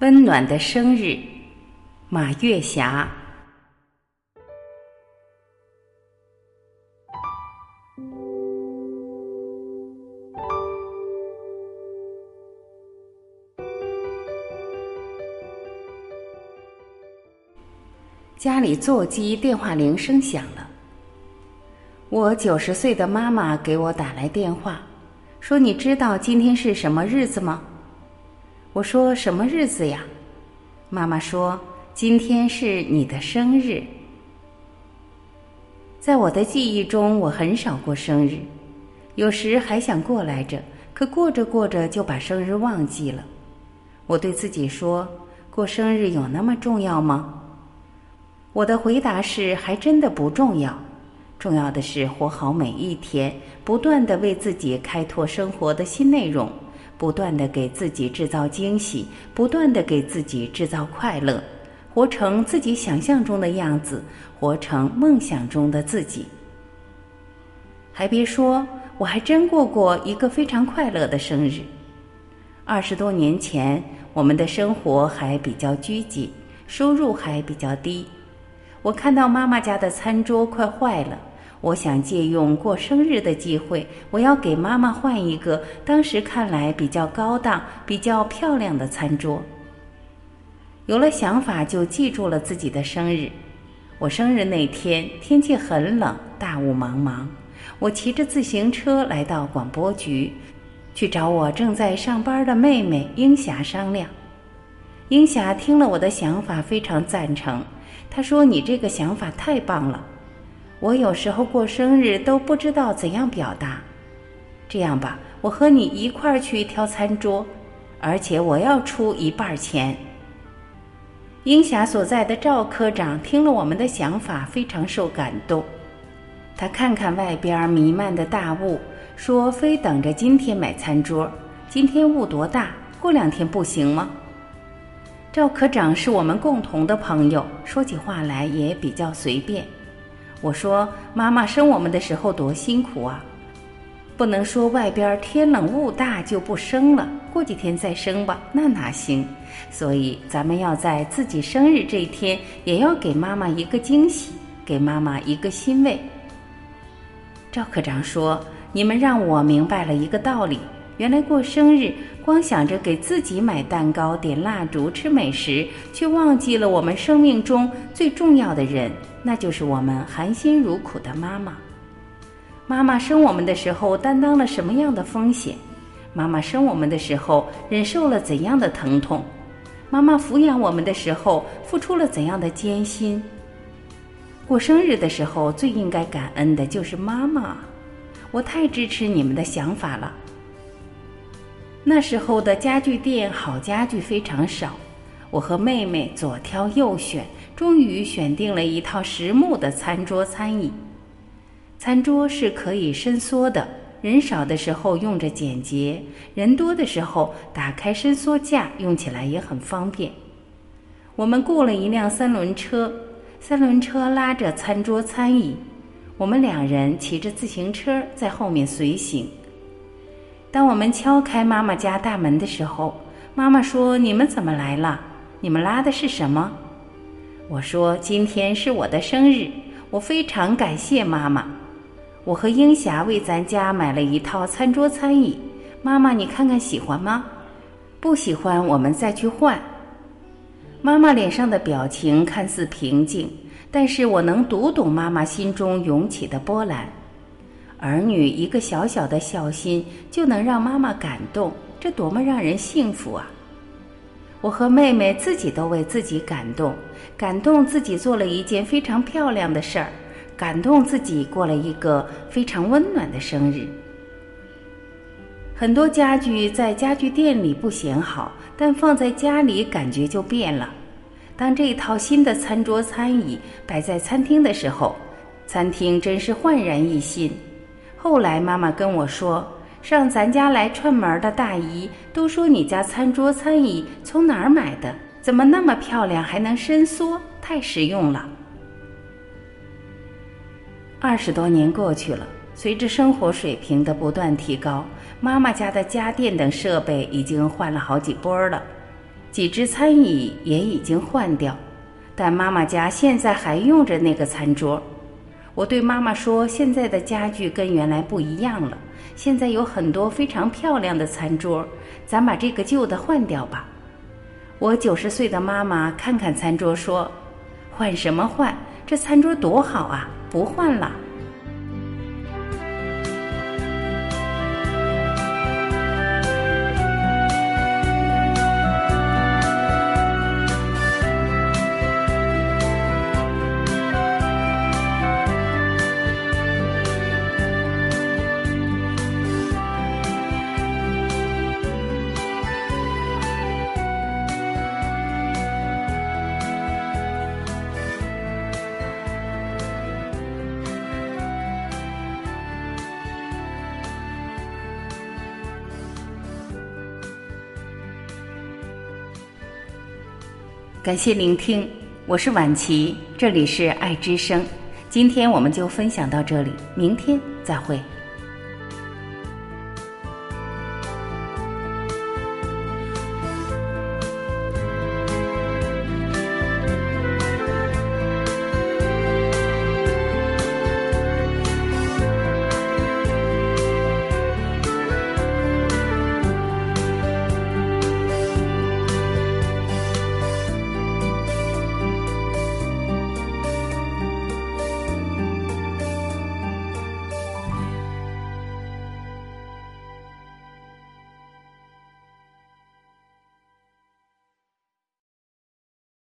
温暖的生日，马月霞。家里座机电话铃声响了，我九十岁的妈妈给我打来电话，说：“你知道今天是什么日子吗？”我说：“什么日子呀？”妈妈说：“今天是你的生日。”在我的记忆中，我很少过生日，有时还想过来着，可过着过着就把生日忘记了。我对自己说：“过生日有那么重要吗？”我的回答是：还真的不重要，重要的是活好每一天，不断的为自己开拓生活的新内容。不断的给自己制造惊喜，不断的给自己制造快乐，活成自己想象中的样子，活成梦想中的自己。还别说，我还真过过一个非常快乐的生日。二十多年前，我们的生活还比较拘谨，收入还比较低。我看到妈妈家的餐桌快坏了。我想借用过生日的机会，我要给妈妈换一个当时看来比较高档、比较漂亮的餐桌。有了想法，就记住了自己的生日。我生日那天天气很冷，大雾茫茫。我骑着自行车来到广播局，去找我正在上班的妹妹英霞商量。英霞听了我的想法，非常赞成。她说：“你这个想法太棒了。”我有时候过生日都不知道怎样表达，这样吧，我和你一块儿去挑餐桌，而且我要出一半钱。英霞所在的赵科长听了我们的想法，非常受感动。他看看外边弥漫的大雾，说：“非等着今天买餐桌，今天雾多大？过两天不行吗？”赵科长是我们共同的朋友，说起话来也比较随便。我说：“妈妈生我们的时候多辛苦啊，不能说外边天冷雾大就不生了，过几天再生吧，那哪行？所以咱们要在自己生日这一天，也要给妈妈一个惊喜，给妈妈一个欣慰。”赵科长说：“你们让我明白了一个道理，原来过生日光想着给自己买蛋糕、点蜡烛、吃美食，却忘记了我们生命中最重要的人。”那就是我们含辛茹苦的妈妈。妈妈生我们的时候担当了什么样的风险？妈妈生我们的时候忍受了怎样的疼痛？妈妈抚养我们的时候付出了怎样的艰辛？过生日的时候最应该感恩的就是妈妈。我太支持你们的想法了。那时候的家具店好家具非常少，我和妹妹左挑右选。终于选定了一套实木的餐桌餐椅，餐桌是可以伸缩的，人少的时候用着简洁，人多的时候打开伸缩架用起来也很方便。我们雇了一辆三轮车，三轮车拉着餐桌餐椅，我们两人骑着自行车在后面随行。当我们敲开妈妈家大门的时候，妈妈说：“你们怎么来了？你们拉的是什么？”我说：“今天是我的生日，我非常感谢妈妈。我和英霞为咱家买了一套餐桌餐椅，妈妈你看看喜欢吗？不喜欢我们再去换。”妈妈脸上的表情看似平静，但是我能读懂妈妈心中涌起的波澜。儿女一个小小的孝心就能让妈妈感动，这多么让人幸福啊！我和妹妹自己都为自己感动，感动自己做了一件非常漂亮的事儿，感动自己过了一个非常温暖的生日。很多家具在家具店里不显好，但放在家里感觉就变了。当这一套新的餐桌餐椅摆在餐厅的时候，餐厅真是焕然一新。后来妈妈跟我说。上咱家来串门的大姨都说：“你家餐桌餐椅从哪儿买的？怎么那么漂亮，还能伸缩？太实用了。”二十多年过去了，随着生活水平的不断提高，妈妈家的家电等设备已经换了好几波了。几只餐椅也已经换掉，但妈妈家现在还用着那个餐桌。我对妈妈说：“现在的家具跟原来不一样了，现在有很多非常漂亮的餐桌，咱把这个旧的换掉吧。”我九十岁的妈妈看看餐桌说：“换什么换？这餐桌多好啊！不换了。”感谢聆听，我是婉琪，这里是爱之声。今天我们就分享到这里，明天再会。